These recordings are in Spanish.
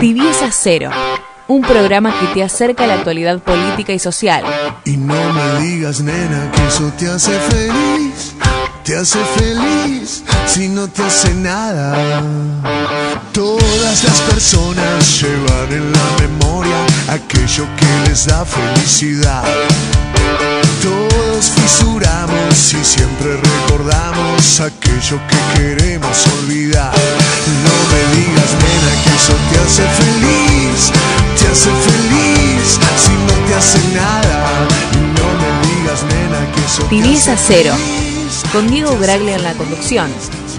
Tibieza Cero, un programa que te acerca a la actualidad política y social. Y no me digas, nena, que eso te hace feliz. Te hace feliz si no te hace nada. Todas las personas llevan en la memoria aquello que les da felicidad. Todos fisuramos y siempre recordamos aquello que queremos olvidar. No me digas, nena, que eso te hace feliz, te hace feliz si no te hace nada. No me digas, nena, que eso te hace Cero, feliz, con Diego Graglia en la conducción,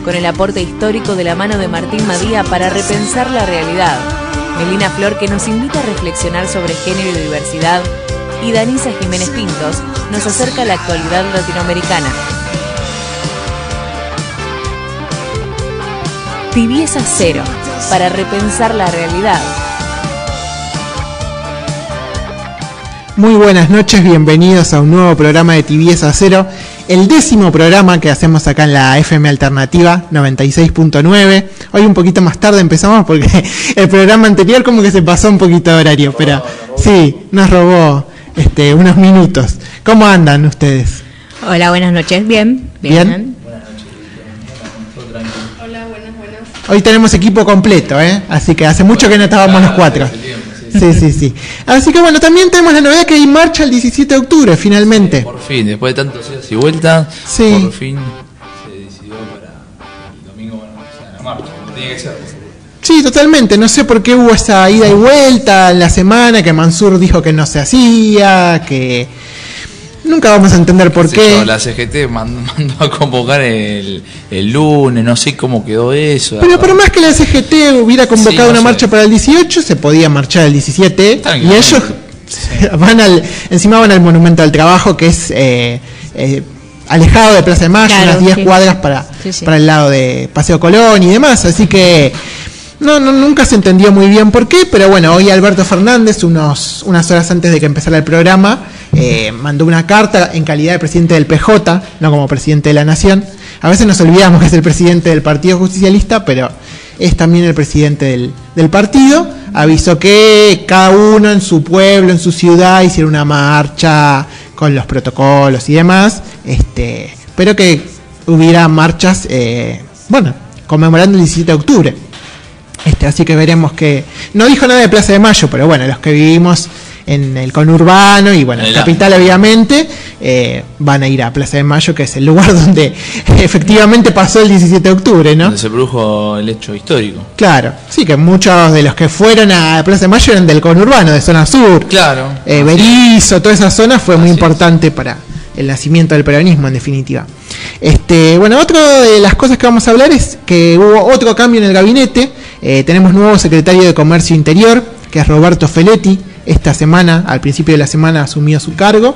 con el aporte histórico de la mano de Martín Madía para repensar la realidad, Melina Flor que nos invita a reflexionar sobre género y diversidad, y Danisa Jiménez Pintos nos acerca a la actualidad latinoamericana. Tibieza Cero, para repensar la realidad. Muy buenas noches, bienvenidos a un nuevo programa de Tibieza Cero, el décimo programa que hacemos acá en la FM Alternativa 96.9. Hoy un poquito más tarde empezamos porque el programa anterior como que se pasó un poquito de horario, pero sí, nos robó este, unos minutos. ¿Cómo andan ustedes? Hola, buenas noches. Bien. Bien. Hoy tenemos equipo completo, ¿eh? Así que hace mucho que no estábamos los cuatro. Sí, sí, sí. Así que bueno, también tenemos la novedad que hay marcha el 17 de octubre, finalmente. Por fin, después de tantos días y vueltas, Sí. por fin se decidió para el domingo bueno, que sea la marcha, como tiene que ser. Sí, totalmente. No sé por qué hubo esa ida y vuelta en la semana, que Mansur dijo que no se hacía, que... Nunca vamos a entender por Sí, qué. yo, La CGT mandó, mandó a convocar el, el lunes, no sé cómo quedó eso. Pero por más que la CGT hubiera convocado Sí, no una sé. marcha para el 18, se podía marchar el 17. Y ellos van al, encima van al Monumento al Trabajo, que es eh, eh, alejado de Plaza de Mayo, Claro, unas 10 sí. cuadras para, Sí, sí. para el lado de Paseo Colón y demás. Así que no, no, nunca se entendió muy bien por qué, pero bueno, hoy Alberto Fernández, unos, unas horas antes de que empezara el programa, eh, mandó una carta en calidad de presidente del PJ, no como presidente de la Nación. A veces nos olvidamos que es el presidente del Partido Justicialista, pero es también el presidente del, partido. Avisó que cada uno en su pueblo, en su ciudad, hiciera una marcha con los protocolos y demás, este, pero que hubiera marchas, eh, bueno, conmemorando el 17 de octubre. Este, así que veremos que. No dijo nada de Plaza de Mayo, pero bueno, los que vivimos en el conurbano y bueno, En el capital obviamente, eh, van a ir a Plaza de Mayo, que es el lugar donde efectivamente pasó el 17 de octubre, ¿no? Donde se produjo el hecho histórico. Claro, sí, que muchos de los que fueron a Plaza de Mayo eran del conurbano, de zona sur. Claro. Eh, Berizo, toda esa zona fue muy Así es. importante para el nacimiento del peronismo, en definitiva. Este, bueno, otra de las cosas que vamos a hablar es que hubo otro cambio en el gabinete. Eh, tenemos nuevo secretario de Comercio Interior, que es Roberto Feletti. Esta semana, al principio de la semana, asumió su cargo.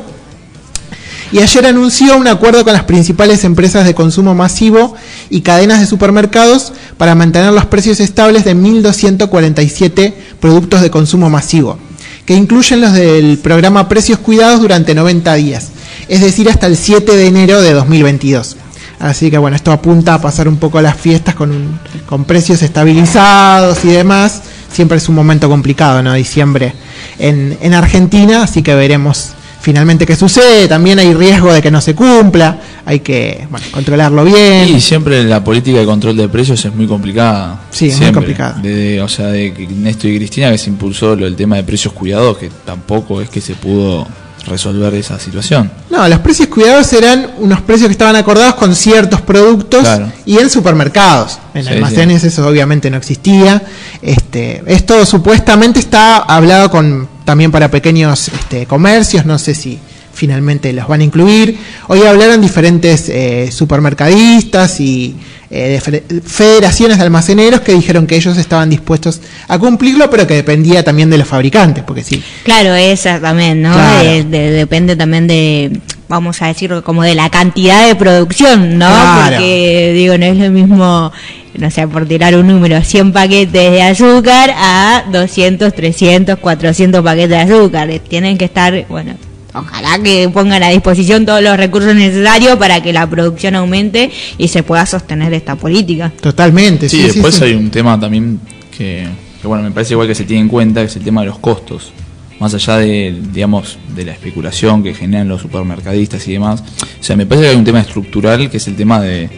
Y ayer anunció un acuerdo con las principales empresas de consumo masivo y cadenas de supermercados para mantener los precios estables de 1.247 productos de consumo masivo, que incluyen los del programa Precios Cuidados durante 90 días, es decir, hasta el 7 de enero de 2022. Así que bueno, esto apunta a pasar un poco las fiestas con, un- con precios estabilizados y demás. Siempre es un momento complicado, ¿no? Diciembre en, en Argentina, así que veremos finalmente qué sucede. También hay riesgo de que no se cumpla, hay que bueno, controlarlo bien. Y siempre la política de control de precios es muy complicada. Sí, es muy complicada. Desde, o sea, de que Néstor y Cristina que se impulsó lo, el tema de precios cuidados, que tampoco es que se pudo resolver esa situación. No, los precios cuidados eran unos precios que estaban acordados con ciertos productos Claro. y en supermercados. En Sí, almacenes eso obviamente no existía. Este, esto supuestamente está hablado con también para pequeños este, comercios, no sé si finalmente los van a incluir. Hoy hablaron diferentes eh, supermercadistas y eh, de fe- federaciones de almaceneros que dijeron que ellos estaban dispuestos a cumplirlo, pero que dependía también de los fabricantes, porque sí, Claro, esa también, ¿no? Claro. De- de- depende también de, vamos a decir, como de la cantidad de producción, ¿no? Claro. Porque, digo, no es lo mismo, no sé, por tirar un número, 100 paquetes de azúcar a 200, 300, 400 paquetes de azúcar. Eh, Tienen que estar, bueno, ojalá que pongan a disposición todos los recursos necesarios para que la producción aumente y se pueda sostener esta política. totalmente. Sí, Sí, sí, después sí. hay un tema también que que bueno, me parece igual que se tiene en cuenta, que es el tema de los costos. Más allá de, digamos, de la especulación que generan los supermercadistas y demás. O sea, me parece que hay un tema estructural que es el tema de,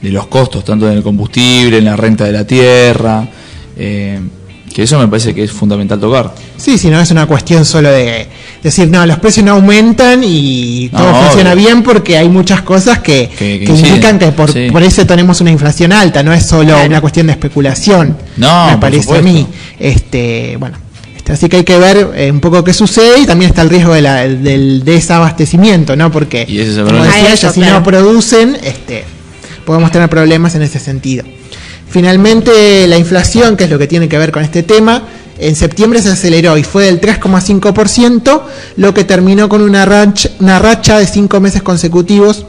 de los costos, tanto en el combustible, en la renta de la tierra. Eh, que eso me parece que es fundamental tocar. Sí, sí, no es una cuestión solo de decir, no, los precios no aumentan y No, todo funciona obvio. bien porque hay muchas cosas que, Que- que que indican que por, sí. por eso tenemos una inflación alta, no es solo Claro. una cuestión de especulación, No, me por parece a mí. Este, bueno, este, así que hay que ver eh, un poco qué sucede y también está el riesgo de la- del desabastecimiento, ¿no? Porque, Y ese es el como decía ella, si claro. no producen, este, podemos tener problemas en ese sentido. Finalmente, la inflación, que es lo que tiene que ver con este tema, en septiembre se aceleró y fue del 3,5%, lo que terminó con una racha, de cinco meses consecutivos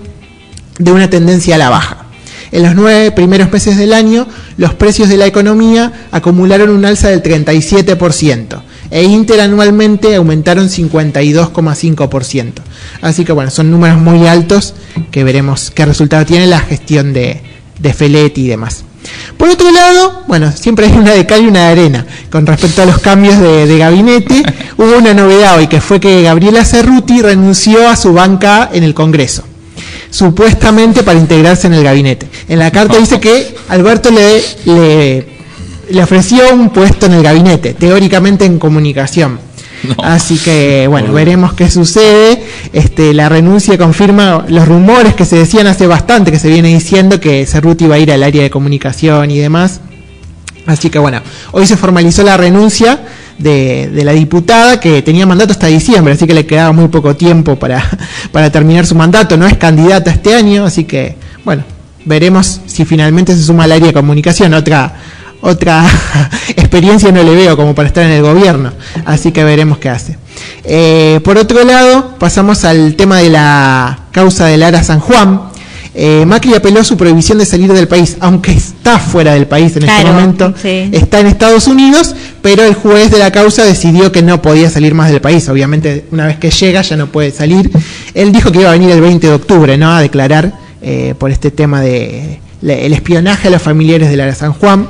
de una tendencia a la baja. En los nueve primeros meses del año, los precios de la economía acumularon un alza del 37% e interanualmente aumentaron 52,5%. Así que bueno, son números muy altos que veremos qué resultado tiene la gestión de, de Feletti y demás. Por otro lado, bueno, siempre hay una de cal y una de arena. Con respecto a los cambios de, de gabinete, hubo una novedad hoy, que fue que Gabriela Cerruti renunció a su banca en el Congreso supuestamente para integrarse en el gabinete. En la carta dice que Alberto le, le, le ofreció un puesto en el gabinete, teóricamente en comunicación. No. Así que, bueno, veremos qué sucede. Este, la renuncia confirma los rumores que se decían hace bastante, que se viene diciendo que Cerruti iba a ir al área de comunicación y demás. Así que bueno, hoy se formalizó la renuncia de, de la diputada que tenía mandato hasta diciembre, así que le quedaba muy poco tiempo para, para terminar su mandato. No es candidata este año, así que bueno, veremos si finalmente se suma al área de comunicación. Otra, otra experiencia no le veo como para estar en el gobierno, así que veremos qué hace. Eh, por otro lado, pasamos al tema de la causa del Ara San Juan. Eh, Macri apeló su prohibición de salir del país, aunque está fuera del país en este momento, sí. está en Estados Unidos, pero el juez de la causa decidió que no podía salir más del país. Obviamente, una vez que llega ya no puede salir. Él dijo que iba a venir el 20 de octubre, ¿no? A declarar eh, por este tema de la- el espionaje a los familiares de Lara San Juan.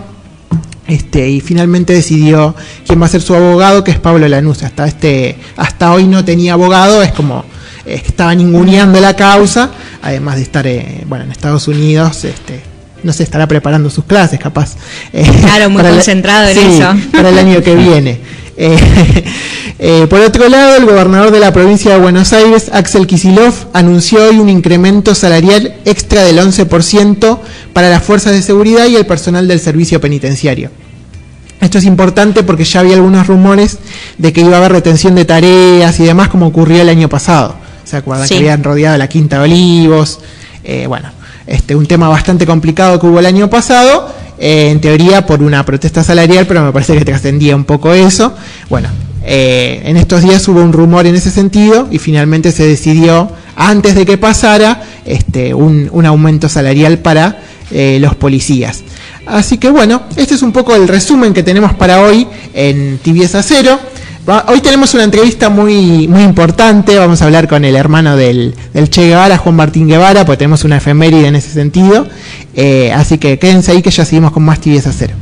Este, y finalmente decidió quién va a ser su abogado, que es Pablo Lanús. Hasta este, hasta hoy no tenía abogado, es como eh, estaba ninguneando la causa, además de estar eh, bueno en Estados Unidos, este, no sé, estará preparando sus clases, capaz. eh, Claro, muy concentrado en sí, eso. Para el año que viene. Eh, eh, por otro lado, el gobernador de la provincia de Buenos Aires, Axel Kisilov, anunció hoy un incremento salarial extra del 11% para las fuerzas de seguridad y el personal del servicio penitenciario. Esto es importante porque ya había algunos rumores de que iba a haber retención de tareas y demás, como ocurrió el año pasado. ¿Se acuerdan Sí. que habían rodeado la Quinta de Olivos? Eh, bueno, este, un tema bastante complicado que hubo el año pasado, eh, en teoría por una protesta salarial, pero me parece que trascendía un poco eso. Bueno, eh, en estos días hubo un rumor en ese sentido y finalmente se decidió, antes de que pasara, este, un, un aumento salarial para eh, los policías. Así que bueno, este es un poco el resumen que tenemos para hoy en Tibieza Cero. Hoy tenemos una entrevista muy, muy importante, vamos a hablar con el hermano del, del Che Guevara, Juan Martín Guevara, porque tenemos una efeméride en ese sentido. Eh, así que quédense ahí que ya seguimos con más Tibieza Cero.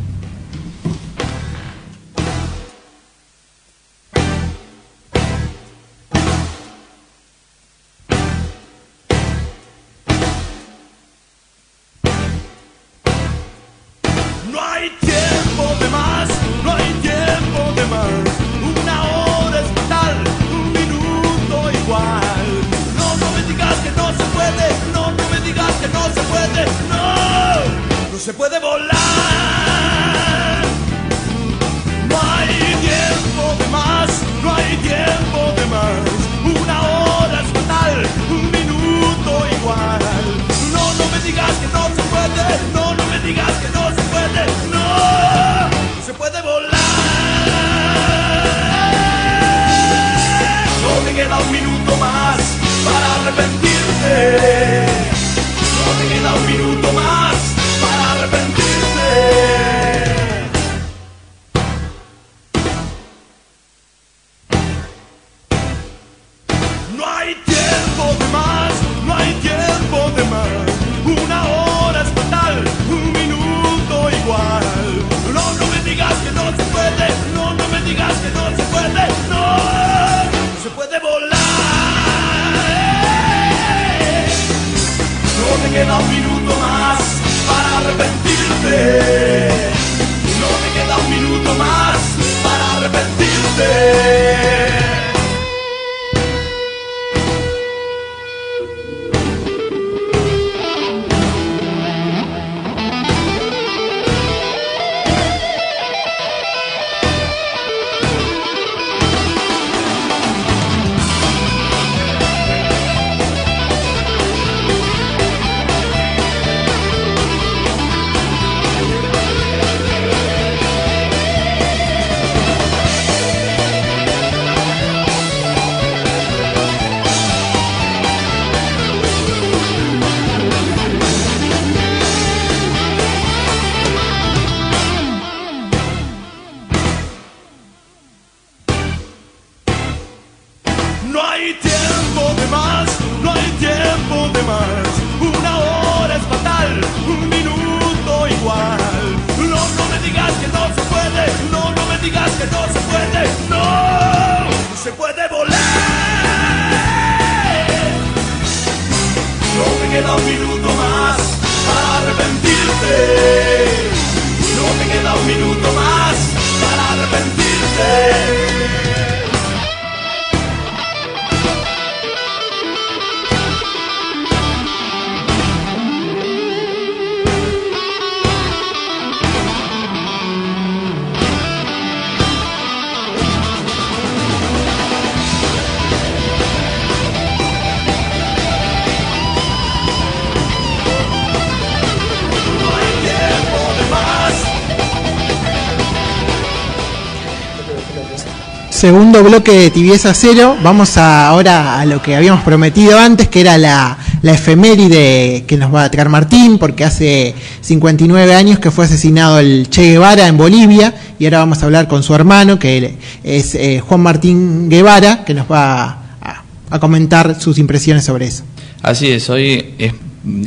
Segundo bloque de Tibieza Cero. Vamos a- ahora a lo que habíamos prometido antes, que era la, efeméride que nos va a traer Martín, porque hace 59 años que fue asesinado el Che Guevara en Bolivia, y ahora vamos a hablar con su hermano, que es eh, Juan Martín Guevara, que nos va a, a comentar sus impresiones sobre eso. Así es, hoy es-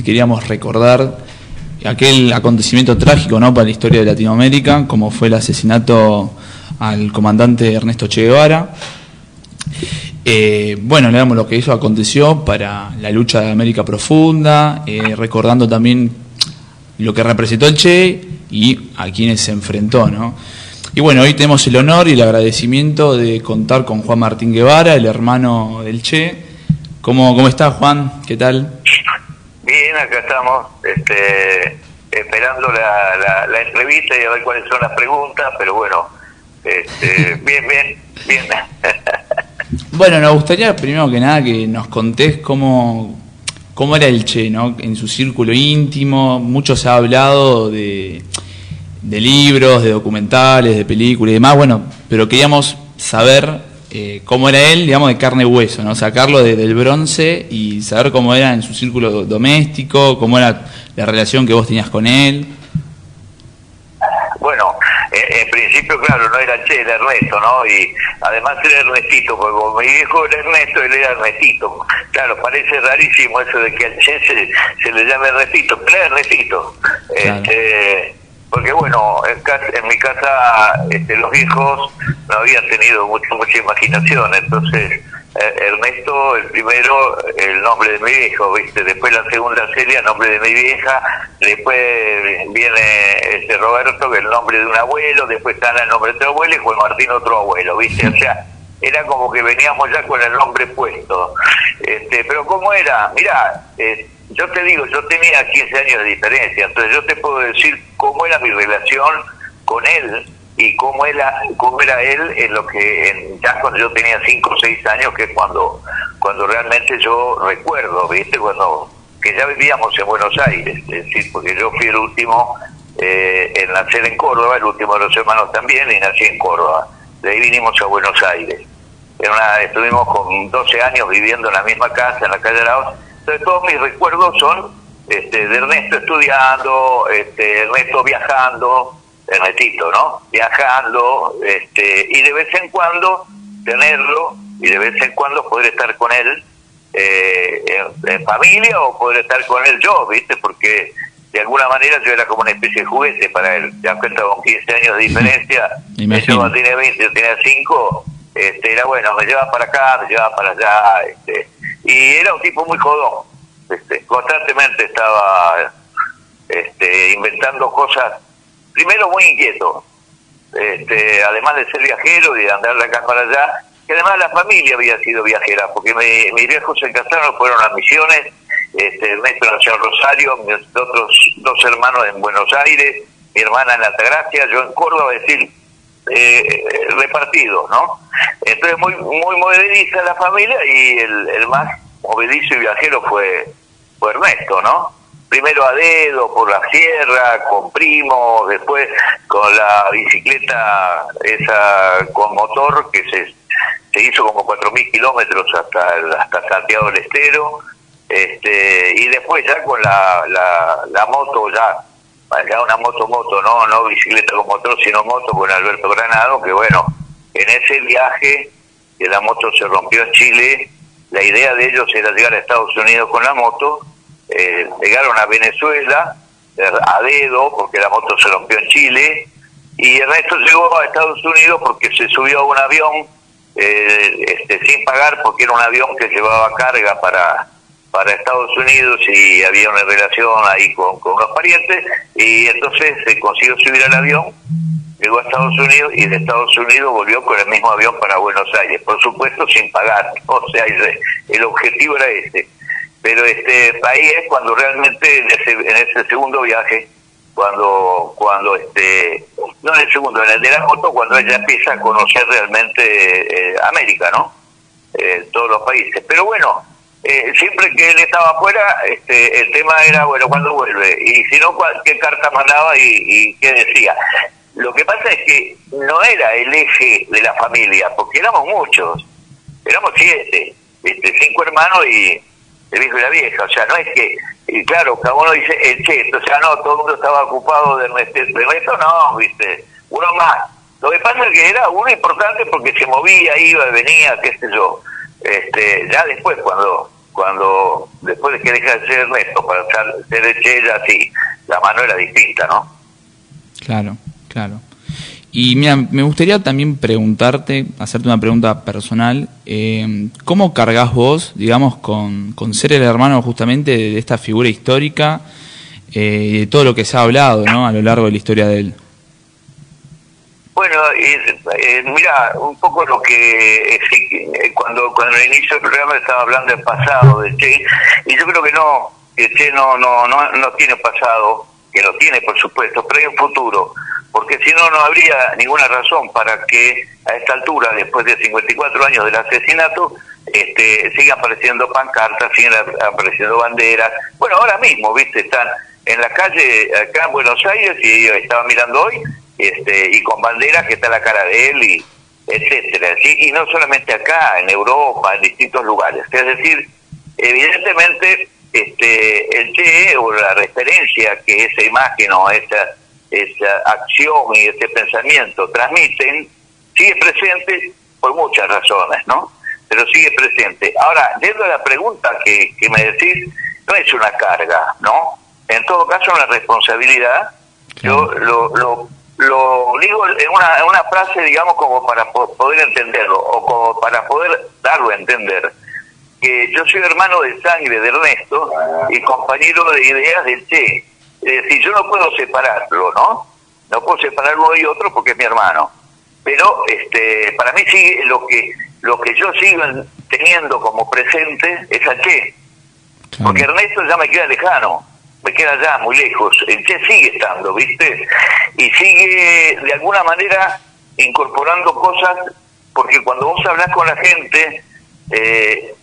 queríamos recordar aquel acontecimiento trágico ¿no? para la historia de Latinoamérica, como fue el asesinato al comandante Ernesto Che Guevara. Eh, bueno, le damos lo que hizo aconteció para la lucha de América Profunda, eh, recordando también lo que representó el Che y a quienes se enfrentó, ¿no? Y bueno, hoy tenemos el honor y el agradecimiento de contar con Juan Martín Guevara, el hermano del Che. ¿Cómo, cómo está Juan? ¿Qué tal? Bien, acá estamos este, esperando la, la, la entrevista y a ver cuáles son las preguntas, pero bueno, este, bien, bien, bien. Bueno, nos gustaría primero que nada que nos contés cómo, cómo era el Che, ¿no? En su círculo íntimo, mucho se ha hablado de, de libros, de documentales, de películas y demás, bueno, pero queríamos saber eh, cómo era él, digamos, de carne y hueso, ¿no? Sacarlo de- del bronce y saber cómo era en su círculo do- doméstico, cómo era la relación que vos tenías con él. Bueno, en, en principio, claro, no era Che, era Ernesto, ¿no? Y además era Ernestito, porque como mi viejo era Ernesto, él era Ernestito. Claro, parece rarísimo eso de que al Che se, se le llame Ernestito, pero era Ernestito. Claro. Este, porque bueno, en, casa- en mi casa este, los viejos no habían tenido mucha, mucha imaginación, entonces eh, Ernesto, el primero, el nombre de mi viejo, ¿viste? Después la segunda serie, el nombre de mi vieja, después viene este Roberto, que es el nombre de un abuelo, después está el nombre de otro abuelo y Juan Martín otro abuelo, ¿viste? O sea, era como que veníamos ya con el nombre puesto. Este, pero ¿cómo era? Mirá, eh, yo te digo, yo tenía 15 años de diferencia, entonces yo te puedo decir cómo era mi relación con él y cómo era, cómo era él en lo que en, ya cuando yo tenía 5 o 6 años, que es cuando, cuando realmente yo recuerdo, ¿viste? Cuando que ya vivíamos en Buenos Aires, es decir, porque yo fui el último eh, en nacer en Córdoba, el último de los hermanos también, y nací en Córdoba. De ahí vinimos a Buenos Aires. Era una- estuvimos con 12 años viviendo en la misma casa, en la calle Arauz. Entonces todos mis recuerdos son este, de Ernesto estudiando, este, Ernesto viajando, Ernestito, ¿no? Viajando, este, y de vez en cuando tenerlo, y de vez en cuando poder estar con él eh, en, en familia o poder estar con él yo, ¿viste? Porque de alguna manera yo era como una especie de juguete para él. Ya cuenta con 15 años de diferencia, él cuando tiene 20, yo tenía 5, este, era bueno, me llevaba para acá, me llevaba para allá, este, y era un tipo muy jodón. Este, constantemente estaba este, inventando cosas, primero muy inquieto, este, además de ser viajero y de andar de acá para allá, que además la familia había sido viajera, porque mi- mis viejos se casaron, fueron a misiones, este, Ernesto nació Rosario, mis otros dos hermanos en Buenos Aires, mi hermana en Altagracia, yo en Córdoba, es decir, eh, repartido, ¿no? Entonces muy muy movediza la familia y el, el más movedizo y viajero fue, fue Ernesto, ¿no? Primero a dedo, por la sierra, con primos, después con la bicicleta esa con motor que se, se hizo como 4.000 kilómetros hasta, hasta Santiago del Estero, este, y después ya con la, la, la moto ya ya una moto moto no no bicicleta con motor sino moto con Alberto Granado que bueno en ese viaje que la moto se rompió en Chile, la idea de ellos era llegar a Estados Unidos con la moto, eh, llegaron a Venezuela eh, a dedo porque la moto se rompió en Chile y el resto llegó a Estados Unidos porque se subió a un avión eh, este, sin pagar porque era un avión que llevaba carga para para Estados Unidos y había una relación ahí con, con unos parientes y entonces se consiguió subir al avión llegó a Estados Unidos y de Estados Unidos volvió con el mismo avión para Buenos Aires, por supuesto sin pagar, o sea, el objetivo era ese. Pero este ahí es cuando realmente en ese, en ese segundo viaje, cuando cuando este no en el segundo, en el de la moto, cuando ella empieza a conocer realmente eh, América, ¿no? Eh, todos los países. Pero bueno, eh, siempre que él estaba afuera, este, el tema era, bueno, ¿cuándo vuelve? Y si no, ¿qué carta mandaba y, y qué decía? Lo que pasa es que no era el eje de la familia, porque éramos muchos, éramos siete, este, cinco hermanos y el hijo y la vieja, o sea, no es que, y claro, cada uno dice el cheto, o sea, no, todo el mundo estaba ocupado de Ernesto, de no, viste, uno más. Lo que pasa es que era uno importante porque se movía, iba, venía, qué sé yo. Este, ya después, cuando, cuando, después de que deja de ser Ernesto para ser el Che, ya sí, la mano era distinta, ¿no? Claro. Claro. Y mira, me gustaría también preguntarte, hacerte una pregunta personal. Eh, ¿Cómo cargas vos, digamos, con, con, ser el hermano justamente de esta figura histórica eh, de todo lo que se ha hablado ¿no? a lo largo de la historia de él? Bueno, eh, mira, un poco lo que cuando cuando inicio el programa estaba hablando del pasado de Che, y yo creo que no, que Che no, no, no, no tiene pasado, que lo tiene por supuesto, pero hay un futuro porque si no, no habría ninguna razón para que a esta altura, después de 54 años del asesinato, este, sigan apareciendo pancartas, sigan apareciendo banderas. Bueno, ahora mismo, viste, están en la calle acá en Buenos Aires y yo estaba mirando hoy, este, y con banderas que está la cara de él y etcétera. ¿sí? Y no solamente acá, en Europa, en distintos lugares. Es decir, evidentemente, este, el Che o la referencia que esa imagen o esa esa acción y ese pensamiento transmiten, sigue presente por muchas razones, ¿no? Pero sigue presente. Ahora, dentro de la pregunta que, que me decís, no es una carga, ¿no? En todo caso, una responsabilidad. Yo lo, lo, lo digo en una, en una frase, digamos, como para poder entenderlo, o como para poder darlo a entender. Que yo soy hermano de sangre de Ernesto y compañero de ideas del Che es decir, yo no puedo separarlo, ¿no? No puedo separar uno y otro porque es mi hermano. Pero este, para mí sigue lo que lo que yo sigo teniendo como presente es a Che. Porque Ernesto ya me queda lejano, me queda ya muy lejos. El Che sigue estando, ¿viste? Y sigue de alguna manera incorporando cosas, porque cuando vos hablas con la gente, eh,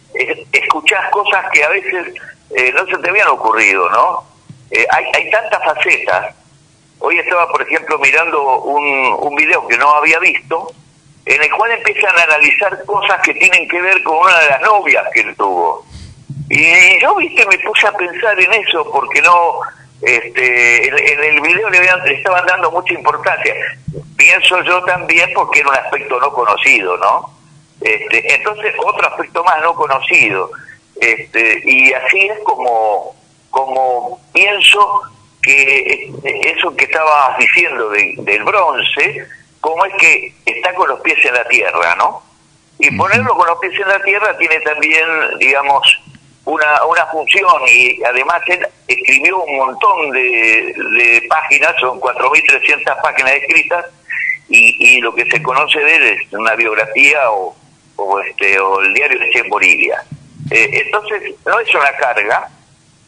escuchás cosas que a veces eh, no se te habían ocurrido, ¿no? Eh, hay, hay tantas facetas. Hoy estaba, por ejemplo, mirando un, un video que no había visto, en el cual empiezan a analizar cosas que tienen que ver con una de las novias que él tuvo. Y yo, viste, me puse a pensar en eso, porque no, este, en, el video le, le, estaban dando mucha importancia. Pienso yo también porque era un aspecto no conocido, ¿no? Este, entonces, otro aspecto más no conocido. Este, y así es como como pienso que eso que estabas diciendo del bronce, como es que está con los pies en la tierra, ¿no? Y ponerlo con los pies en la tierra tiene también, digamos, una, una función y además él escribió un montón de, de páginas, son 4.300 páginas escritas, y, y, lo que se conoce de él es una biografía o, o, este, o el diario de en Bolivia. Eh, entonces, no es una carga,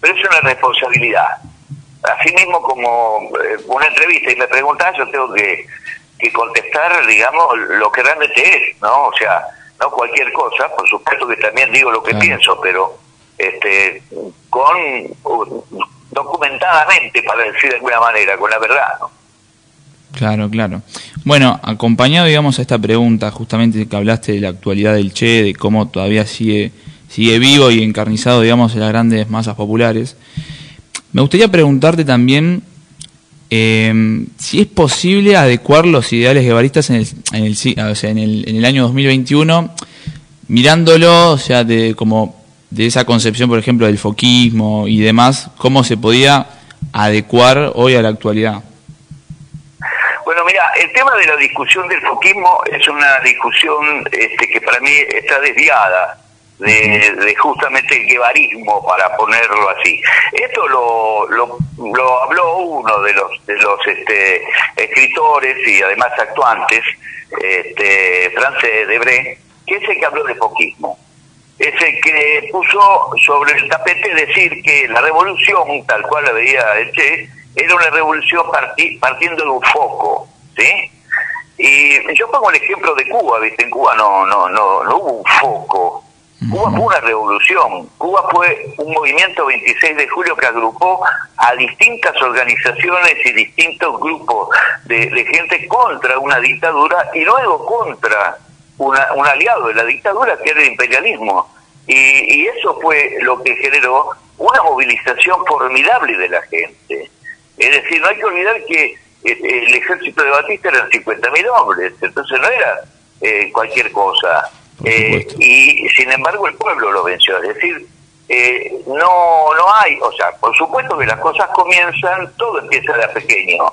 pero es una responsabilidad. Así mismo como eh, una entrevista y me preguntas, yo tengo que, contestar, digamos, lo que realmente es, ¿no? O sea, no cualquier cosa, por supuesto que también digo lo que pienso, pero este con documentadamente, para decir de alguna manera, con la verdad, ¿no? Claro, claro. Bueno, acompañado, digamos, a esta pregunta, justamente que hablaste de la actualidad del Che, de cómo todavía sigue sigue vivo y encarnizado, digamos, en las grandes masas populares. Me gustaría preguntarte también eh, si es posible adecuar los ideales guevaristas en el, en el, o sea, en el, en el año 2021 mirándolo, o sea, de como de esa concepción, por ejemplo, del foquismo y demás, cómo se podía adecuar hoy a la actualidad. Bueno, mira, el tema de la discusión del foquismo es una discusión este, que para mí está desviada de, justamente el guevarismo, para ponerlo así. Esto lo, lo, habló uno de los, de los este, escritores y además actuantes, este, France Debré, que es el que habló de foquismo. Es el que puso sobre el tapete decir que la revolución, tal cual la veía el Che, era una revolución partiendo de un foco, ¿sí? Y yo pongo el ejemplo de Cuba, ¿viste? En Cuba no, no, no, no hubo un foco, Cuba fue una revolución. Cuba fue un movimiento 26 de julio que agrupó a distintas organizaciones y distintos grupos de, gente contra una dictadura y luego contra un aliado de la dictadura que era el imperialismo. Y, eso fue lo que generó una movilización formidable de la gente. Es decir, no hay que olvidar que eh, el ejército de Batista eran 50.000 hombres, entonces no era eh, cualquier cosa. Eh, y sin embargo el pueblo lo venció. Es decir, eh, no, no hay, o sea, por supuesto que las cosas comienzan, todo empieza de pequeño,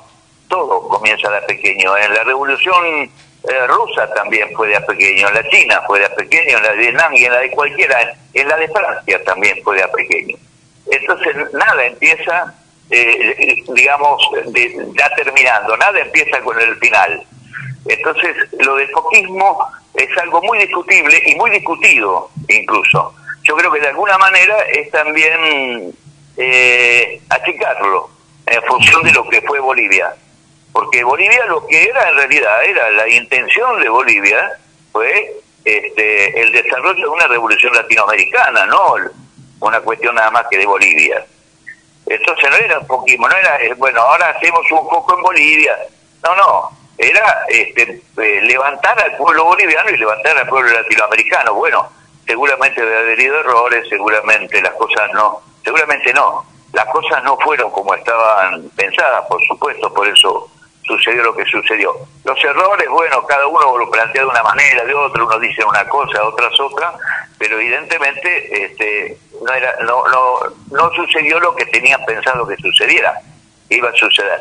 todo comienza de pequeño. En la revolución eh, rusa también fue de pequeño, en la China fue de pequeño, en la de Vietnam y en la de cualquiera, en la de Francia también fue de pequeño. Entonces nada empieza, digamos, ya terminando, nada empieza con el final. Entonces lo del foquismo es algo muy discutible y muy discutido incluso. Yo creo que de alguna manera es también eh, achicarlo en función de lo que fue Bolivia. Porque Bolivia lo que era en realidad, era la intención de Bolivia, fue este, el desarrollo de una revolución latinoamericana, no una cuestión nada más que de Bolivia. Entonces no era un poquito, no era, eh, bueno, ahora hacemos un poco en Bolivia. No, no, era este, eh, levantar al pueblo boliviano y levantar al pueblo latinoamericano. Bueno, seguramente ha habido errores, seguramente las cosas no, seguramente no, las cosas no fueron como estaban pensadas, por supuesto, por eso sucedió lo que sucedió. Los errores, bueno, cada uno lo plantea de una manera, de otra, uno dice una cosa, otras otra, pero evidentemente este, no, era, no, no, no sucedió lo que tenían pensado que sucediera, iba a suceder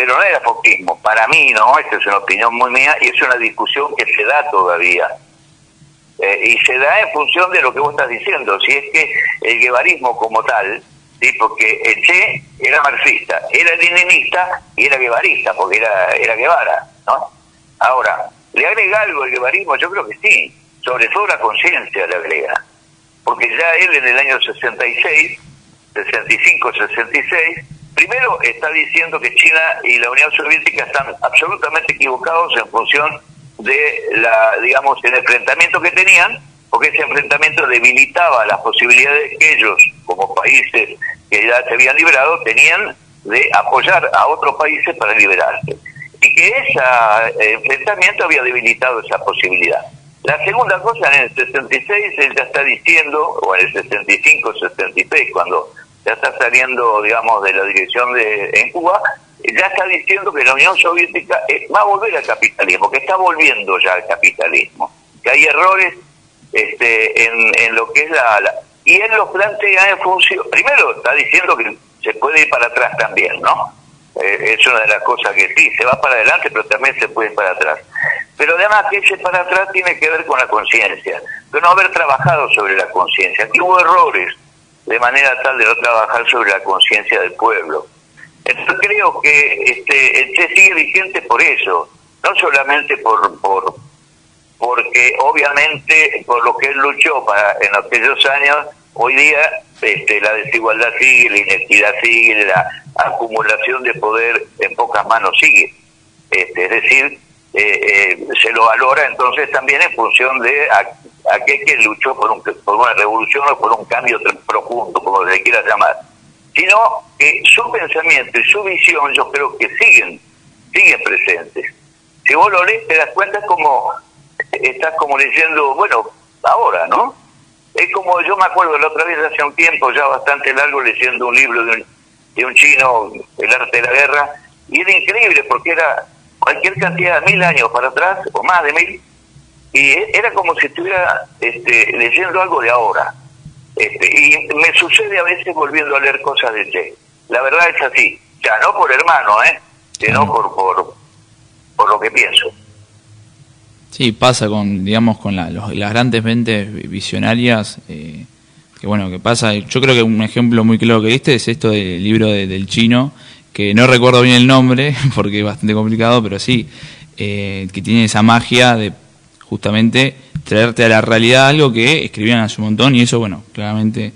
pero no era foquismo. Para mí, no, esta es una opinión muy mía y es una discusión que se da todavía. Eh, y se da en función de lo que vos estás diciendo. Si es que el guevarismo como tal, ¿sí? porque el Che era marxista, era leninista y era guevarista, porque era, era Guevara. ¿no? Ahora, ¿le agrega algo el guevarismo? Yo creo que sí. Sobre todo la conciencia le agrega. Porque ya él en el año 66, 65, 66, Primero está diciendo que China y la Unión Soviética están absolutamente equivocados en función de la, digamos, el enfrentamiento que tenían, porque ese enfrentamiento debilitaba las posibilidades que ellos, como países que ya se habían librado, tenían de apoyar a otros países para liberarse. Y que ese enfrentamiento había debilitado esa posibilidad. La segunda cosa, en el 66 él ya está diciendo, o en el 65, 66, cuando ya está saliendo, digamos, de la dirección de en Cuba, ya está diciendo que la Unión Soviética eh, va a volver al capitalismo, que está volviendo ya al capitalismo, que hay errores este, en, en lo que es la, Y él los plantea en función... Primero está diciendo que se puede ir para atrás también, ¿no? Eh, es una de las cosas que sí, se va para adelante, pero también se puede ir para atrás. Pero además que ese para atrás tiene que ver con la conciencia, de no haber trabajado sobre la conciencia. Aquí hubo errores de manera tal de no trabajar sobre la conciencia del pueblo. Entonces creo que este, el sigue vigente por eso, no solamente por, por porque obviamente por lo que él luchó para en aquellos años, hoy día este, la desigualdad sigue, la inequidad sigue, la acumulación de poder en pocas manos sigue. Este, es decir, eh, eh, se lo valora entonces también en función de aquel que luchó por, un, por una revolución o por un cambio profundo, como se quiera llamar, sino que su pensamiento y su visión yo creo que siguen, siguen presentes. Si vos lo lees te das cuenta como estás como leyendo, bueno, ahora, ¿no? Es como yo me acuerdo la otra vez hace un tiempo ya bastante largo leyendo un libro de un, de un chino, El arte de la guerra, y era increíble porque era cualquier cantidad, de mil años para atrás, o más de mil, y era como si estuviera este, leyendo algo de ahora. Este, y me sucede a veces volviendo a leer cosas de Che. La verdad es así, ya no por hermano, ¿eh? sino por, por, por lo que pienso. Sí, pasa con, digamos, con la, los, las grandes mentes visionarias, eh, que bueno, que pasa, yo creo que un ejemplo muy claro que diste es esto del libro del chino, que no recuerdo bien el nombre, porque es bastante complicado, pero sí, eh, que tiene esa magia de justamente traerte a la realidad algo que escribían hace un montón y eso, bueno, claramente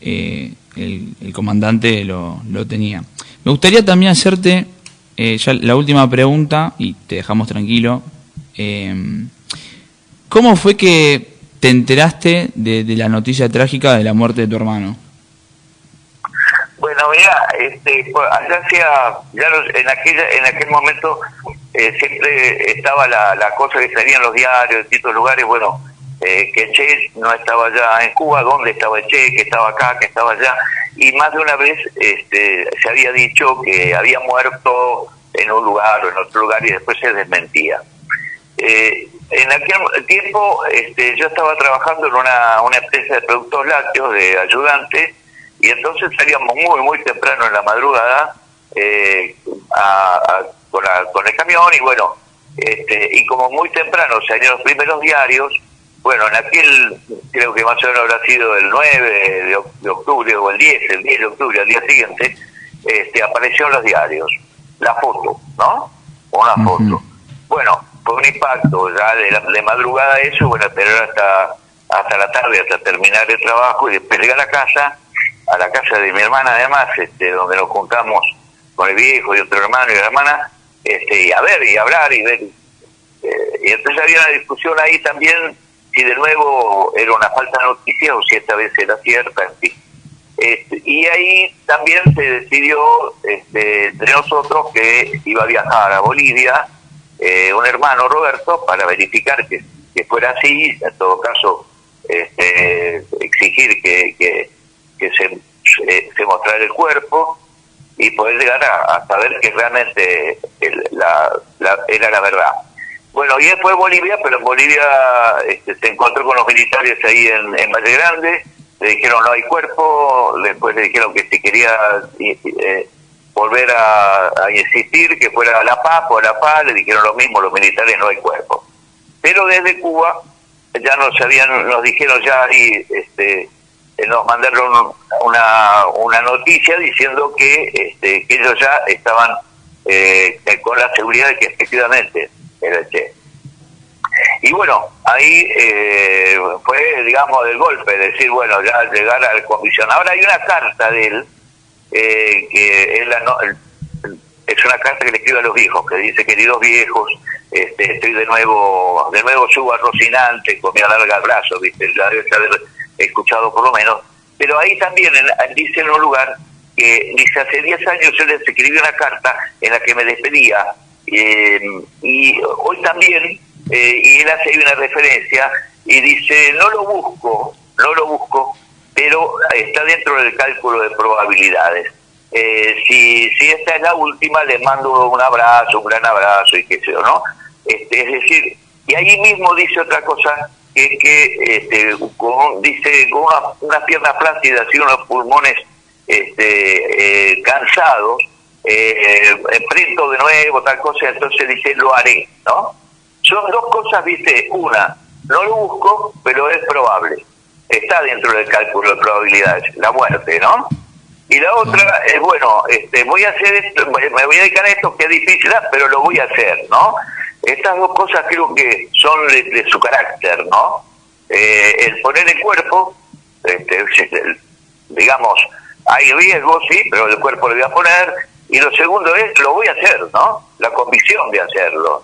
eh, el, comandante lo, lo, tenía. Me gustaría también hacerte eh, ya la última pregunta y te dejamos tranquilo. ¿Cómo fue que te enteraste de, la noticia trágica de la muerte de tu hermano? Bueno, mira, este, allá hacía, ya en, aquella, en aquel momento eh, siempre estaba la, la cosa que salía en los diarios, en distintos lugares, bueno, eh, que Che no estaba allá en Cuba, dónde estaba Che, que estaba acá, que estaba allá, y más de una vez este, se había dicho que había muerto en un lugar o en otro lugar y después se desmentía. Eh, en aquel tiempo este, yo estaba trabajando en una, una empresa de productos lácteos de ayudante, y entonces salíamos muy, muy temprano en la madrugada eh, con, con, el camión y bueno, este, y como muy temprano salían los primeros diarios, bueno, en aquel, creo que más o menos habrá sido el 9 de, octubre o el 10, el 10 de octubre, al día siguiente, este, apareció en los diarios la foto, ¿no? Una foto. Bueno, fue un impacto, ya de, de madrugada eso, bueno, esperar hasta, hasta la tarde, hasta terminar el trabajo y después llegar a la casa a la casa de mi hermana además, este, donde nos juntamos con el viejo y otro hermano y la hermana, este, y a ver y hablar y ver. Eh, y entonces había una discusión ahí también si de nuevo era una falsa noticia o si esta vez era cierta, en este, y ahí también se decidió este, entre nosotros que iba a viajar a Bolivia eh, un hermano Roberto para verificar que, que fuera así, en todo caso este, exigir que, que que se, se, mostrara el cuerpo y poder llegar a, saber que realmente la, era la verdad. Bueno, y después Bolivia, pero en Bolivia este, se encontró con los militares ahí en, en Valle Grande, le dijeron no hay cuerpo, después le dijeron que si quería eh, volver a, insistir que fuera a La Paz a La Paz, le dijeron lo mismo, los militares no hay cuerpo. Pero desde Cuba ya nos habían, nos dijeron ya ahí, este, eh, nos mandaron una, una noticia diciendo que, este, que ellos ya estaban eh, con la seguridad de que efectivamente era el Che. Y bueno, ahí eh, fue, digamos, el golpe, decir, bueno, ya llegar al comisión. Ahora hay una carta de él, que es, la es una carta que le escribe a los viejos, que dice, queridos viejos, este, estoy de nuevo, de nuevo subo a Rocinante con mi alarga brazo, ¿viste? Ya debe saber escuchado por lo menos, pero ahí también dice en un lugar que dice hace 10 años yo les escribí una carta en la que me despedía eh, y hoy también, eh, y él hace ahí una referencia y dice, no lo busco, no lo busco, pero está dentro del cálculo de probabilidades. Eh, si, si esta es la última, le mando un abrazo, un gran abrazo y qué sé yo, ¿no? Este, es decir, y ahí mismo dice otra cosa es que este, con, dice con una, unas piernas plácidas y unos pulmones este, eh, cansados, eh, enfrento de nuevo, tal cosa, entonces dice, lo haré, ¿no? Son dos cosas, viste, una, no lo busco, pero es probable, está dentro del cálculo de probabilidades, la muerte, ¿no? Y la otra es, bueno, este, voy a hacer esto, me voy a dedicar a esto que es difícil, ah, pero lo voy a hacer, ¿no? Estas dos cosas creo que son de, su carácter, ¿no? Eh, el poner el cuerpo, este, digamos, hay riesgos, sí, pero el cuerpo lo voy a poner. Y lo segundo es, lo voy a hacer, ¿no? La convicción de hacerlo.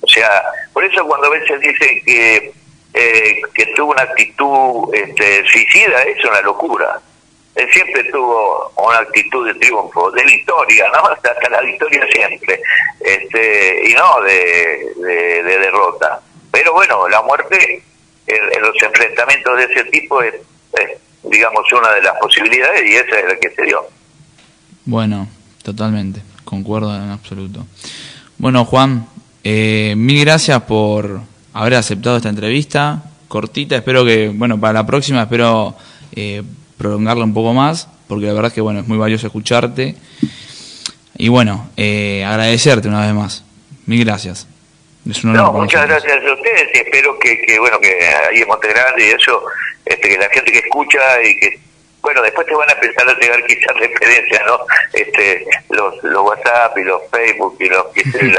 O sea, por eso cuando a veces dicen que, eh, que tuvo una actitud este, suicida, es una locura él siempre tuvo una actitud de triunfo, de victoria, ¿no? Hasta, la victoria siempre, este, y no de, de, derrota. Pero bueno, la muerte en, los enfrentamientos de ese tipo es, digamos, una de las posibilidades y esa es la que se dio. Bueno, totalmente, concuerdo en absoluto. Bueno, Juan, eh, mil gracias por, haber aceptado esta entrevista, cortita, espero que, bueno, para la próxima espero eh, prolongarla un poco más, porque la verdad es que, bueno, es muy valioso escucharte. Y bueno, eh, agradecerte una vez más. Mil gracias. Es un honor no, muchas gracias a ustedes y espero que, que bueno, que ahí en Montegrande y eso, este, que la gente que escucha y que bueno, después te van a empezar a llegar quizás referencias, ¿no? Este, los, los WhatsApp y los Facebook y los, que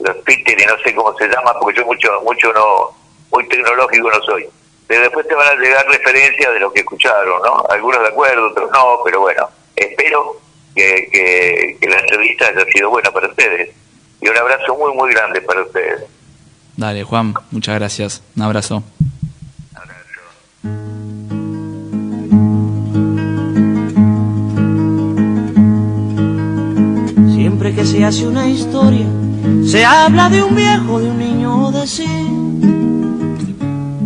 los Twitter y no sé cómo se llama, porque yo mucho, mucho no, muy tecnológico no soy. Pero después te van a llegar referencias de lo que escucharon, ¿no? Algunos de acuerdo, otros no, pero bueno, espero que, que, que la entrevista haya sido buena para ustedes. Y un abrazo muy, muy grande para ustedes. Dale, Juan, muchas gracias. Un abrazo. Siempre que se hace una historia, se habla de un viejo, de un niño de sí.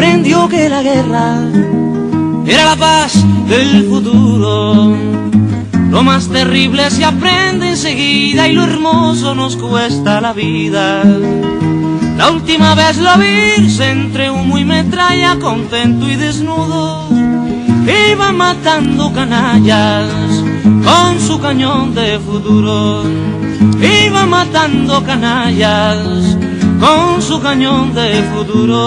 comprendió que la guerra era la paz del futuro. Lo más terrible se aprende enseguida y lo hermoso nos cuesta la vida. La última vez la vi entre humo y metralla, contento y desnudo, iba matando canallas con su cañón de futuro. Iba matando canallas con su cañón de futuro.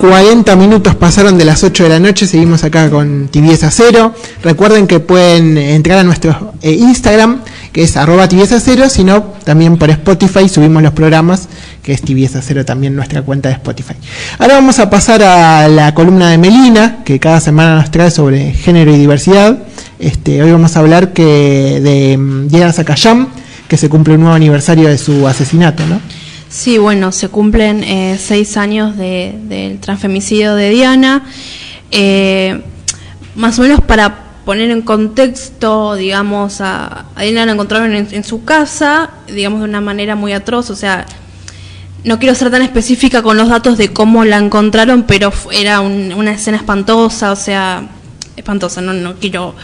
40 minutos pasaron de las 8 de la noche, seguimos acá con Tibieza Cero. Recuerden que pueden entrar a nuestro eh, Instagram, que es arroba tibieza cero, sino también por Spotify subimos los programas, que es tibieza cero también nuestra cuenta de Spotify. Ahora vamos a pasar a la columna de Melina, que cada semana nos trae sobre género y diversidad. Este, hoy vamos a hablar que de mm, Diana Sakayam, que se cumple un nuevo aniversario de su asesinato, ¿no? Sí, bueno, se cumplen eh, seis años del transfemicidio de Diana. Eh, más o menos para poner en contexto, digamos, a, Diana la encontraron en, su casa, digamos, de una manera muy atroz, o sea, no quiero ser tan específica con los datos de cómo la encontraron, pero era una escena espantosa, o sea, espantosa, no, no quiero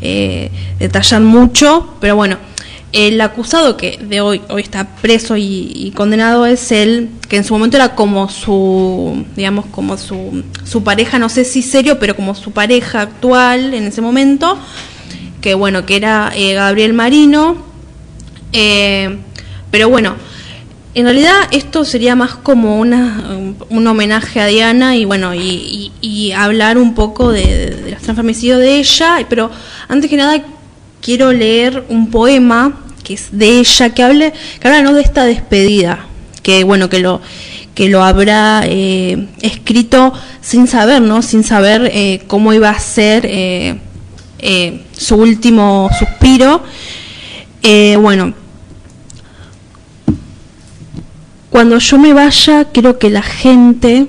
eh, detallar mucho, pero bueno el acusado que de hoy, hoy está preso y, condenado es él, que en su momento era como su, digamos, como su, su pareja, no sé si serio, pero como su pareja actual en ese momento, que bueno, que era eh, Gabriel Marino. Eh, pero bueno, en realidad esto sería más como una, un homenaje a Diana y bueno, y, hablar un poco de, de los transfemicidios de ella, pero antes que nada quiero leer un poema que es de ella, que hable, que habla ¿no? de esta despedida, que bueno, que lo que lo habrá eh, escrito sin saber, ¿no? Sin saber eh, cómo iba a ser eh, eh, su último suspiro. Bueno, cuando yo me vaya, quiero que la gente,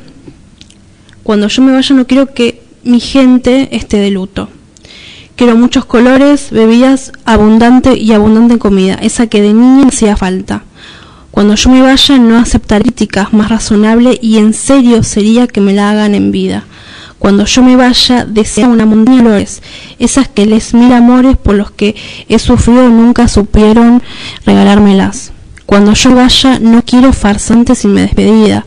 cuando yo me vaya, no quiero que mi gente esté de luto. Quiero muchos colores, bebidas, abundante y abundante comida, esa que de niña hacía falta. Cuando yo me vaya, no aceptar críticas, más razonable y en serio sería que me la hagan en vida. Cuando yo me vaya, deseo una montaña de flores, esas que les mil amores por los que he sufrido nunca supieron regalármelas. Cuando yo vaya, no quiero farsantes sin mi despedida.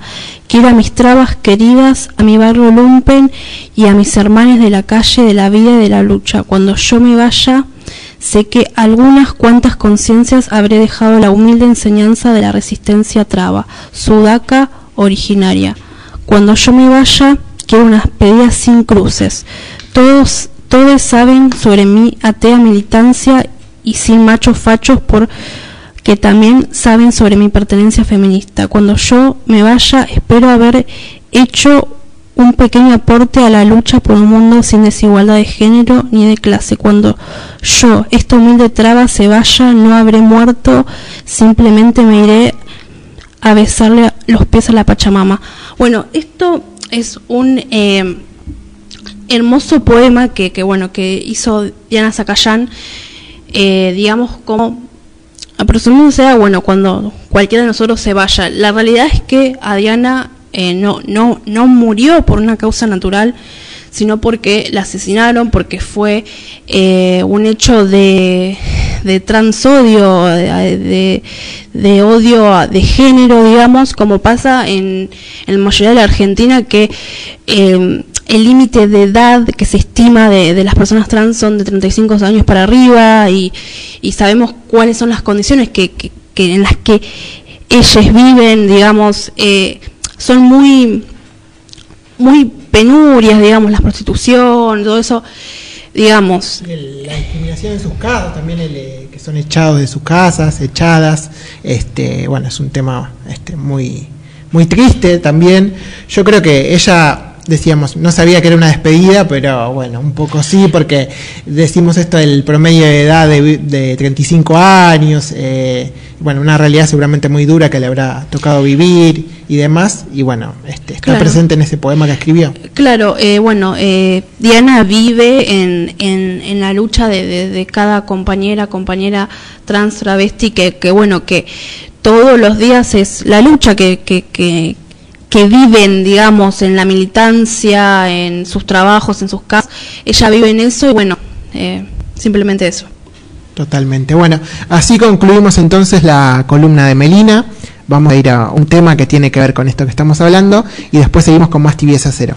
Quiero a mis trabas queridas, a mi barrio lumpen y a mis hermanos de la calle, de la vida y de la lucha. Cuando yo me vaya, sé que algunas cuantas conciencias habré dejado la humilde enseñanza de la resistencia traba, sudaca originaria. Cuando yo me vaya, quiero unas despedida sin cruces. Todos, todos saben sobre mi atea militancia y sin machos fachos por que también saben sobre mi pertenencia feminista. Cuando yo me vaya, espero haber hecho un pequeño aporte a la lucha por un mundo sin desigualdad de género ni de clase. Cuando yo, esta humilde traba, se vaya, no habré muerto, simplemente me iré a besarle los pies a la Pachamama. Bueno, esto es un eh, hermoso poema que, bueno, que hizo Diana Zacayán, eh, digamos, como aproximándose a, bueno, cuando cualquiera de nosotros se vaya. La realidad es que a Diana eh, no, no, no murió por una causa natural, sino porque la asesinaron, porque fue eh, un hecho de, de transodio, de, de, de, odio de género, digamos, como pasa en, en la mayoría de la Argentina, que eh, el límite de edad que se estima de, las personas trans son de 35 años para arriba y, sabemos cuáles son las condiciones que, que, en las que ellas viven, digamos, eh, son muy, muy penurias, digamos, la prostitución, todo eso, digamos. La discriminación en sus casas, también eh, que son echados de sus casas, echadas, este, bueno, es un tema este, muy, muy triste también. Yo creo que ella decíamos, no sabía que era una despedida, pero bueno, un poco sí, porque decimos esto del promedio de edad de, de 35 años, eh, bueno, una realidad seguramente muy dura que le habrá tocado vivir y demás, y bueno, este, está claro. presente en ese poema que escribió. Claro, eh, bueno, eh, Diana vive en, en, en la lucha de, de, de, cada compañera, compañera trans travesti, que, que bueno, que todos los días es la lucha que, que, que que viven, digamos, en la militancia, en sus trabajos, en sus casas. Ella vive en eso y bueno, eh, simplemente eso. Totalmente. Bueno, así concluimos entonces la columna de Melina. Vamos a ir a un tema que tiene que ver con esto que estamos hablando y después seguimos con más tibieza cero.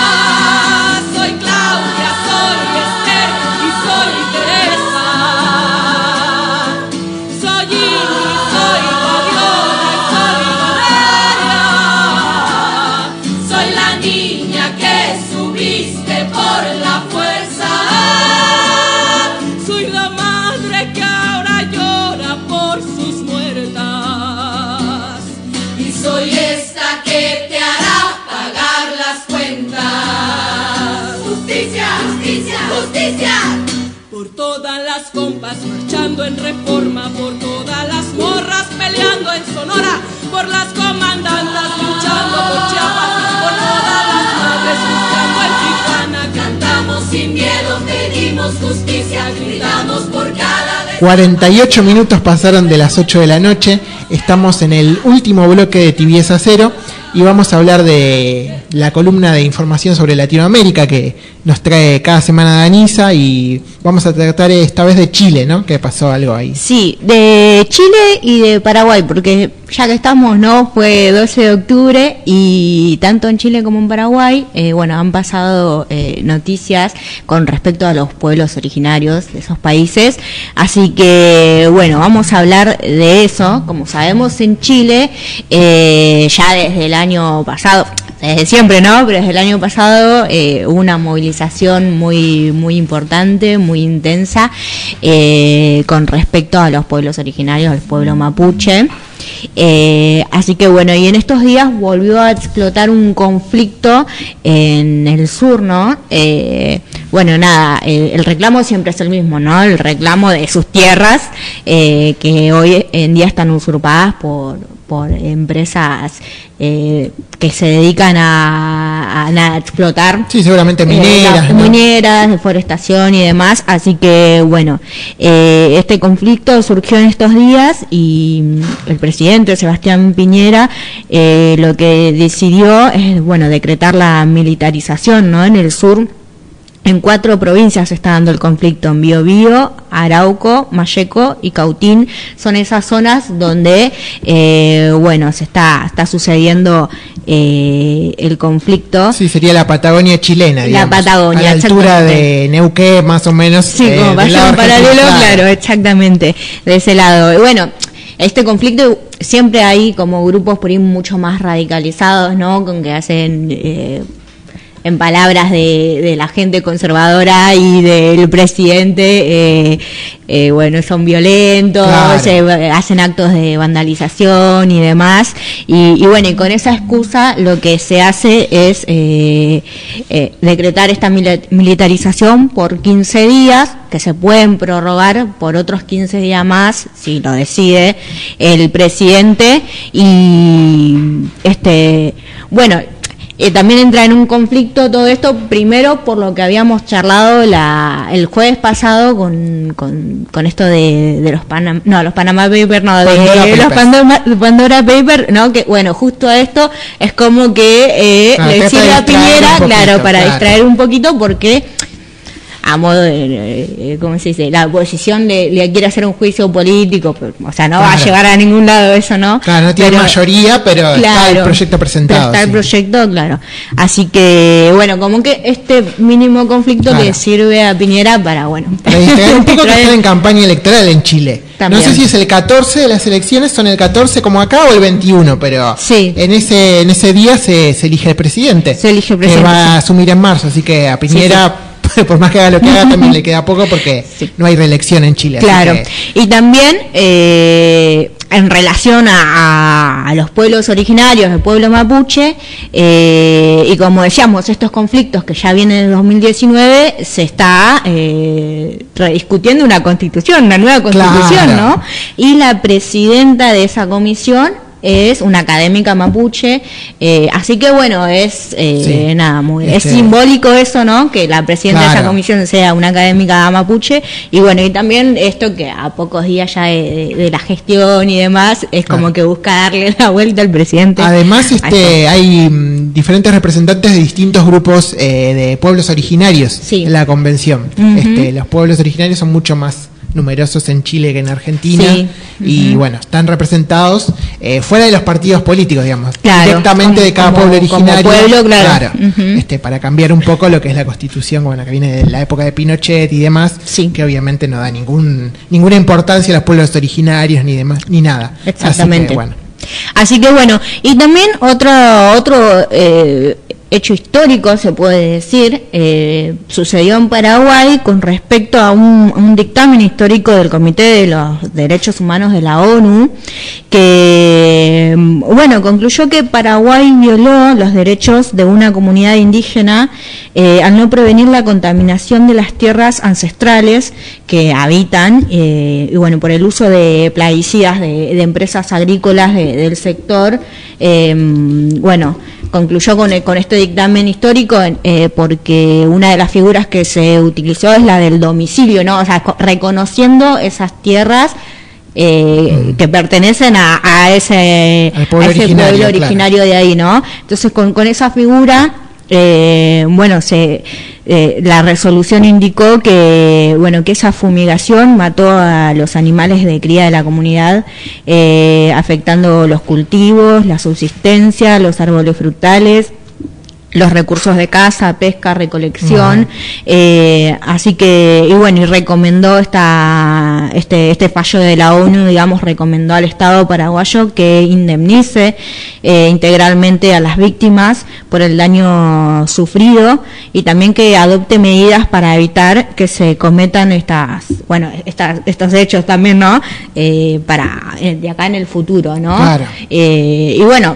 48 minutos pasaron de las 8 de la noche. Estamos en el último bloque de Tibieza Cero y vamos a hablar de la columna de información sobre Latinoamérica que nos trae cada semana Danisa y vamos a tratar esta vez de Chile, ¿no? Que pasó algo ahí. Sí, de Chile y de Paraguay, porque ya que estamos, ¿no? Fue 12 de octubre y tanto en Chile como en Paraguay, eh, bueno, han pasado eh, noticias con respecto a los pueblos originarios de esos países. Así que, bueno, vamos a hablar de eso. Como sabemos, en Chile, eh, ya desde el año pasado, desde siempre, ¿no? Pero desde el año pasado eh, hubo una movilización muy, muy importante, muy intensa eh, con respecto a los pueblos originarios, al pueblo mapuche. Eh, así que bueno, y en estos días volvió a explotar un conflicto en el sur, ¿no? Bueno, nada, el, reclamo siempre es el mismo, ¿no? El reclamo de sus tierras que hoy en día están usurpadas por, por empresas eh, que se dedican a, a nada, a explotar Sí, seguramente eh, mineras. mineras, deforestación y demás. Así que, bueno, eh, este conflicto surgió en estos días y el presidente Sebastián Piñera eh, lo que decidió es, bueno, decretar la militarización, ¿no? En el sur. En cuatro provincias se está dando el conflicto, en Biobío, Arauco, Mayeco y Cautín. Son esas zonas donde, eh, bueno, se está, está sucediendo eh, el conflicto. Sí, sería la Patagonia chilena, La digamos. Patagonia, A la altura de Neuquén, más o menos. Sí, eh, como lado un paralelo, argentino, claro, exactamente, de ese lado. Y bueno, este conflicto siempre hay como grupos por ahí mucho más radicalizados, ¿no? Con que hacen, eh, en palabras de, de la gente conservadora y del presidente, eh, eh, bueno, son violentos, Claro. se hacen actos de vandalización y demás. Y, y bueno, y con esa excusa lo que se hace es eh, eh, decretar esta militarización por 15 días, que se pueden prorrogar por otros 15 días más, si lo decide el presidente. Y este, bueno. Eh, también entra en un conflicto todo esto, primero por lo que habíamos charlado la, el jueves pasado con, con, con esto de, de los Panama, no, los Panama Papers, no, de Pandora los. Pandora, Pandora Papers, no, que bueno, justo esto es como que eh, le sirve a Piñera, poquito, claro, para claro. distraer un poquito porque a modo de, ¿cómo se dice? La oposición le, le quiere hacer un juicio político, pero, o sea, no va a Claro. llegar a ningún lado eso, ¿no? Claro, no tiene Pero- mayoría, pero está el proyecto presentado. Está el proyecto, claro. Así que, bueno, como que este mínimo conflicto Claro. le sirve a Piñera para, bueno, Para un poco que están en campaña electoral en Chile. También. No sé si es el 14 de las elecciones, son el 14 como acá o el 21, pero Sí. en ese en ese día se, se elige el presidente. Se elige el Que presidente, va a asumir en marzo, así que a Piñera, por más que haga lo que haga, también le queda poco porque Sí. no hay reelección en Chile. Claro. que- Y también eh, en relación a, a- a los pueblos originarios, el pueblo mapuche, eh, y como decíamos, estos conflictos que ya vienen en 2019, se está eh, rediscutiendo una constitución, una nueva constitución, Claro. ¿no? Y la presidenta de esa comisión es una académica mapuche, eh, así que bueno, es eh, Sí. nada, muy, es Este- simbólico eso, ¿no? Que la presidenta de esa comisión sea una académica mapuche, y bueno, y también esto que a pocos días ya de, la gestión y demás, es como que busca darle la vuelta al presidente. Además, este, hay mm, diferentes representantes de distintos grupos eh, de pueblos originarios Sí. en la convención. Este, los pueblos originarios son mucho más numerosos en Chile que en Argentina Sí. y bueno, están representados eh, fuera de los partidos políticos, digamos, Claro, directamente como- de cada como- pueblo como originario. pueblo, claro. Ujú. este, para cambiar un poco lo que es la constitución, bueno, que viene de la época de Pinochet y demás, Sí. que obviamente no da ningún, ninguna importancia a los pueblos originarios ni demás, ni nada. Así que, Exactamente. bueno. Así que bueno, y también otro, otro eh, hecho histórico, se puede decir, eh, sucedió en Paraguay con respecto a un, dictamen histórico del Comité de los Derechos Humanos de la ONU, que, mm, bueno, concluyó que Paraguay violó los derechos de una comunidad indígena eh, al no prevenir la contaminación de las tierras ancestrales que habitan, eh, y bueno, por el uso de plaguicidas de, de empresas agrícolas de- del sector, eh, bueno, concluyó con, con este dictamen histórico eh, porque una de las figuras que se utilizó es la del domicilio, ¿no? O sea, co- reconociendo esas tierras eh, que pertenecen a, a ese, pueblo a ese originario, pueblo claro. originario de ahí, ¿no? Entonces, con, con esa figura, eh, bueno, se, eh, la resolución indicó que, bueno, que esa fumigación mató a los animales de cría de la comunidad, eh, afectando los cultivos, la subsistencia, los árboles frutales, los recursos de caza, pesca, recolección, eh, así que, y bueno, y recomendó esta, este, este fallo de la ONU, digamos, recomendó al Estado paraguayo que indemnice eh, integralmente a las víctimas por el daño sufrido y también que adopte medidas para evitar que se cometan estas, bueno, estas, estos hechos también, ¿no? Eh, para, eh, de acá en el futuro, ¿no? Claro. Eh, y bueno,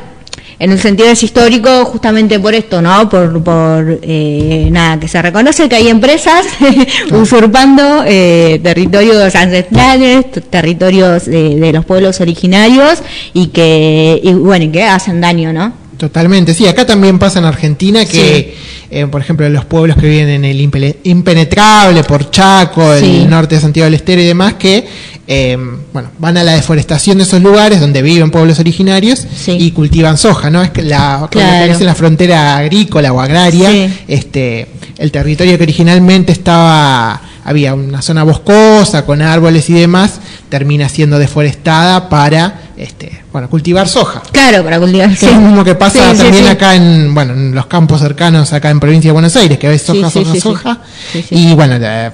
en el sentido es histórico justamente por esto, ¿no? Por, por eh, nada, que se reconoce que hay empresas usurpando eh, territorios ancestrales, territorios de, de los pueblos originarios y que, y bueno, y que hacen daño, ¿no? Totalmente, sí, acá también pasa en Argentina que, eh, por ejemplo, los pueblos que viven en el impenetrable, por Chaco, Sí. el norte de Santiago del Estero y demás, que eh, bueno, van a la deforestación de esos lugares donde viven pueblos originarios Sí. y cultivan soja, ¿no? Es que la, Claro. es en la frontera agrícola o agraria, este, el territorio que originalmente estaba, había una zona boscosa con árboles y demás, termina siendo deforestada para, este, bueno, cultivar soja. Claro, para cultivar. Que es lo mismo que pasa Sí, también sí. acá en, bueno, en los campos cercanos acá en provincia de Buenos Aires, que ves soja, soja, soja. Y bueno, eh,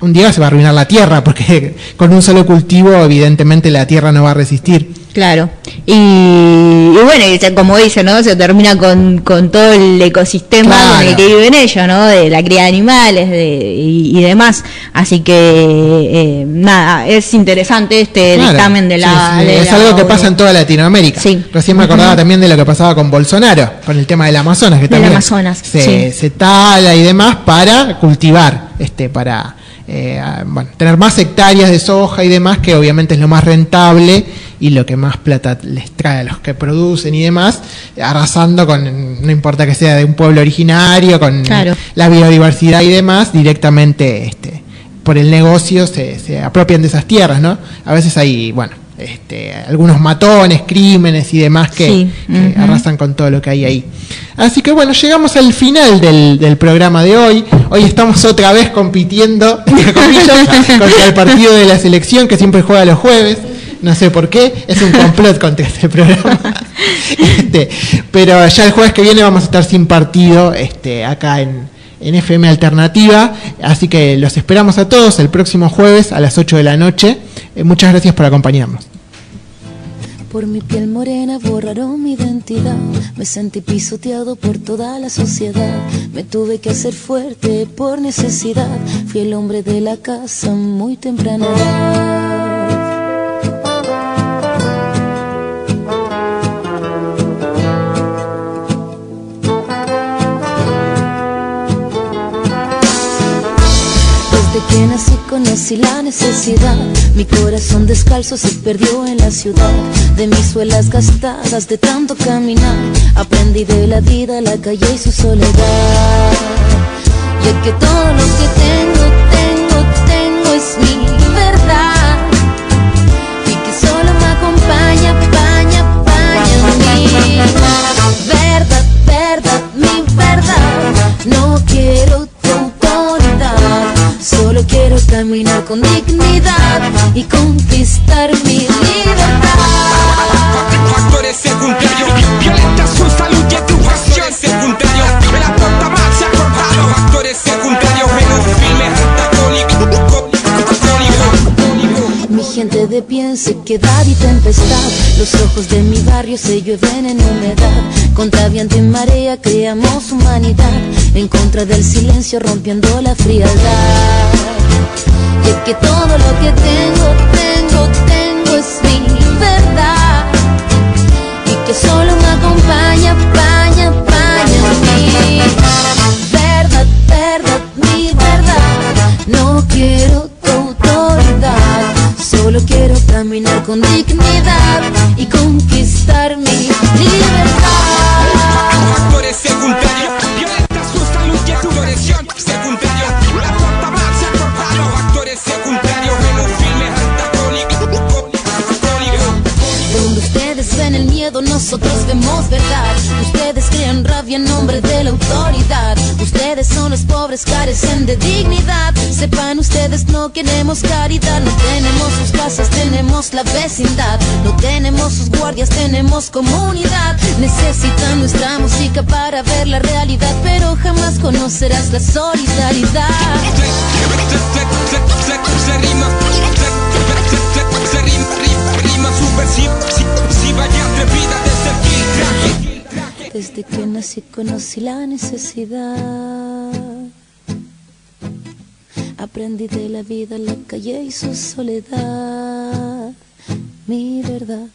un día se va a arruinar la tierra, porque con un solo cultivo, evidentemente, la tierra no va a resistir. Claro. Y, y bueno, y se- como dice, ¿no? Se termina con, con todo el ecosistema Claro. con el que viven ellos, ¿no? De la cría de animales de, y, y demás. Así que, eh, nada, es interesante este Claro. dictamen de la... Sí, sí, de es la algo que pasa en toda Latinoamérica. Sí. Recién me acordaba también de lo que pasaba con Bolsonaro, con el tema del Amazonas, que también Amazonas, se, sí. se tala y demás para cultivar, este, para eh, bueno, tener más hectáreas de soja y demás, que obviamente es lo más rentable y lo que más plata les trae a los que producen y demás, arrasando con, no importa que sea de un pueblo originario, con Claro. la biodiversidad y demás, directamente este, por el negocio se, se apropian de esas tierras, ¿no? A veces hay, bueno, este, algunos matones, crímenes y demás que, Sí, que ujú. arrasan con todo lo que hay ahí. Así que bueno, llegamos al final del, del programa de hoy. Hoy estamos otra vez compitiendo, comillas, contra el partido de la selección que siempre juega los jueves. No sé por qué, es un complot contra este programa. Este, pero ya el jueves que viene vamos a estar sin partido este, acá en, en FM Alternativa. Así que los esperamos a todos el próximo jueves a las 8 de la noche. Eh, muchas gracias por acompañarnos. Por mi piel morena borraron mi identidad. Me sentí pisoteado por toda la sociedad. Me tuve que hacer fuerte por necesidad. Fui el hombre de la casa muy temprana. Que nací conocí la necesidad. Mi corazón descalzo se perdió en la ciudad. De mis suelas gastadas de tanto caminar. Aprendí de la vida, la calle y su soledad. Y es que todo lo que tengo, tengo, tengo es mi verdad. Y que solo me acompaña, paña, paña mi verdad, verdad, mi verdad. No quiero solo quiero caminar con dignidad y conquistar mi libertad. Factores secundarios, violenta su salud y educación secundario. Gente de pie en sequedad y tempestad. Los ojos de mi barrio se llueven en humedad. Contra viento y marea creamos humanidad. En contra del silencio rompiendo la frialdad. Y que todo lo que tengo, tengo, tengo es mi verdad. Y que solo con dignidad y conquistar mi libertad. Factores secundarios, violenta su salud y educación secundario. La se ha cortado. Factores secundarios en un filme antagónico. Donde ustedes ven el miedo, nosotros vemos verdad. Ustedes crean rabia en nombre de la autoridad. Ustedes son los pobres, carecen de dignidad. Sepan ustedes, no queremos caridad. No tenemos sus casas, tenemos la vecindad. No tenemos sus guardias, tenemos comunidad. Necesitan nuestra música para ver la realidad, pero jamás conocerás la solidaridad. Desde que nací conocí la necesidad. Aprendí de la vida, la calle y su soledad. Mi verdad